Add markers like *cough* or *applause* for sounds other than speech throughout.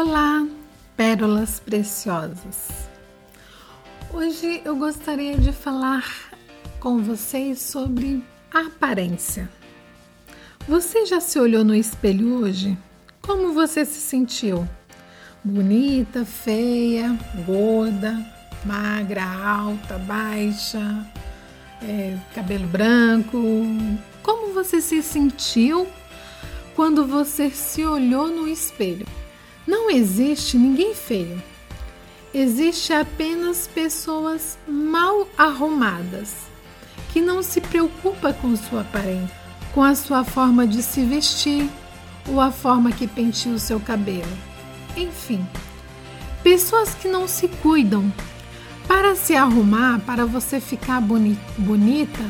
Olá, pérolas preciosas. Hoje eu gostaria de falar com vocês sobre aparência. Você já se olhou no espelho hoje? Como você se sentiu? Bonita, feia, gorda, magra, alta, baixa, é, cabelo branco? Como você se sentiu quando você se olhou no espelho? Não existe ninguém feio. Existe apenas pessoas mal arrumadas, que não se preocupa com sua aparência, com a sua forma de se vestir ou a forma que penteia o seu cabelo. Enfim, pessoas que não se cuidam. Para se arrumar, para você ficar boni bonita,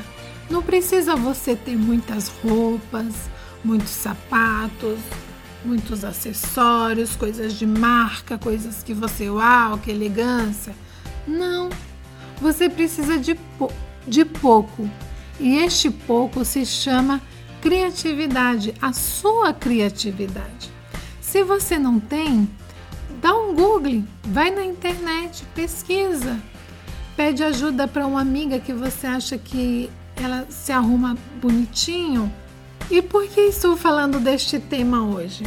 não precisa você ter muitas roupas, muitos sapatos, muitos acessórios, coisas de marca, coisas que você, uau, que elegância. Não, você precisa de, de pouco. E este pouco se chama criatividade, a sua criatividade. Se você não tem, dá um Google, vai na internet, pesquisa, pede ajuda para uma amiga que você acha que ela se arruma bonitinho e por que estou falando deste tema hoje?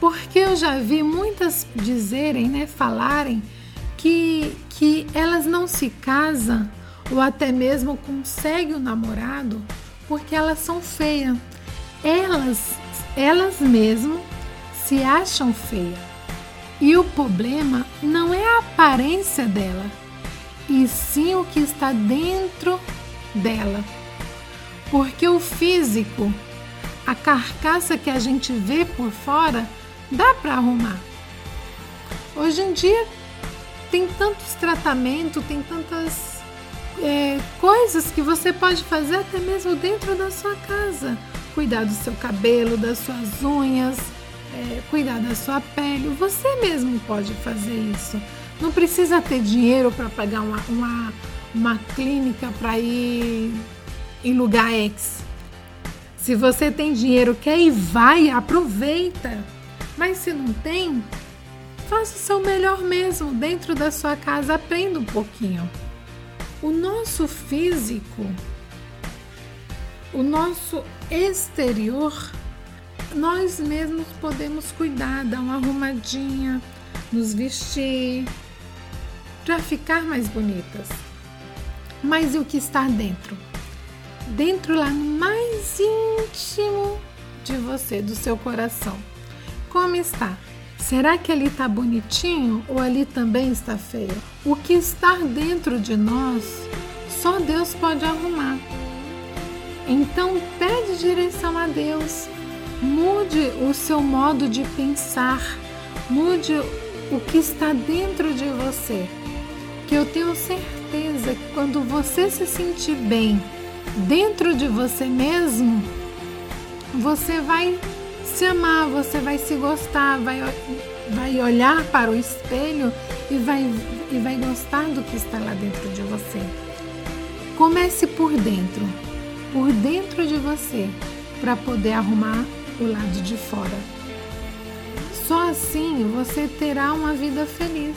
Porque eu já vi muitas dizerem, né, falarem que, que elas não se casam ou até mesmo conseguem o um namorado porque elas são feias. Elas, elas mesmo se acham feias. E o problema não é a aparência dela, e sim o que está dentro dela. Porque o físico a carcaça que a gente vê por fora dá para arrumar. Hoje em dia tem tantos tratamentos, tem tantas é, coisas que você pode fazer até mesmo dentro da sua casa. Cuidar do seu cabelo, das suas unhas, é, cuidar da sua pele. Você mesmo pode fazer isso. Não precisa ter dinheiro para pagar uma, uma, uma clínica para ir em lugar X. Se você tem dinheiro, quer ir, vai, aproveita. Mas se não tem, faça o seu melhor mesmo dentro da sua casa, aprenda um pouquinho. O nosso físico, o nosso exterior, nós mesmos podemos cuidar, dar uma arrumadinha, nos vestir para ficar mais bonitas. Mas e o que está dentro? Dentro lá no mais íntimo de você, do seu coração. Como está? Será que ali está bonitinho ou ali também está feio? O que está dentro de nós, só Deus pode arrumar. Então pede direção a Deus. Mude o seu modo de pensar. Mude o que está dentro de você. Que eu tenho certeza que quando você se sentir bem, dentro de você mesmo, você vai se amar, você vai se gostar, vai, vai olhar para o espelho e vai, e vai gostar do que está lá dentro de você. Comece por dentro, por dentro de você, para poder arrumar o lado de fora. Só assim você terá uma vida feliz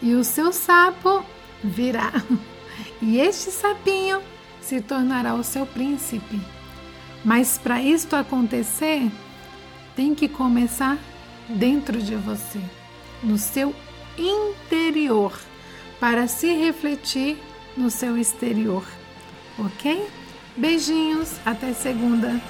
e o seu sapo virá. *laughs* E este sapinho se tornará o seu príncipe. Mas para isto acontecer, tem que começar dentro de você, no seu interior, para se refletir no seu exterior. Ok? Beijinhos, até segunda.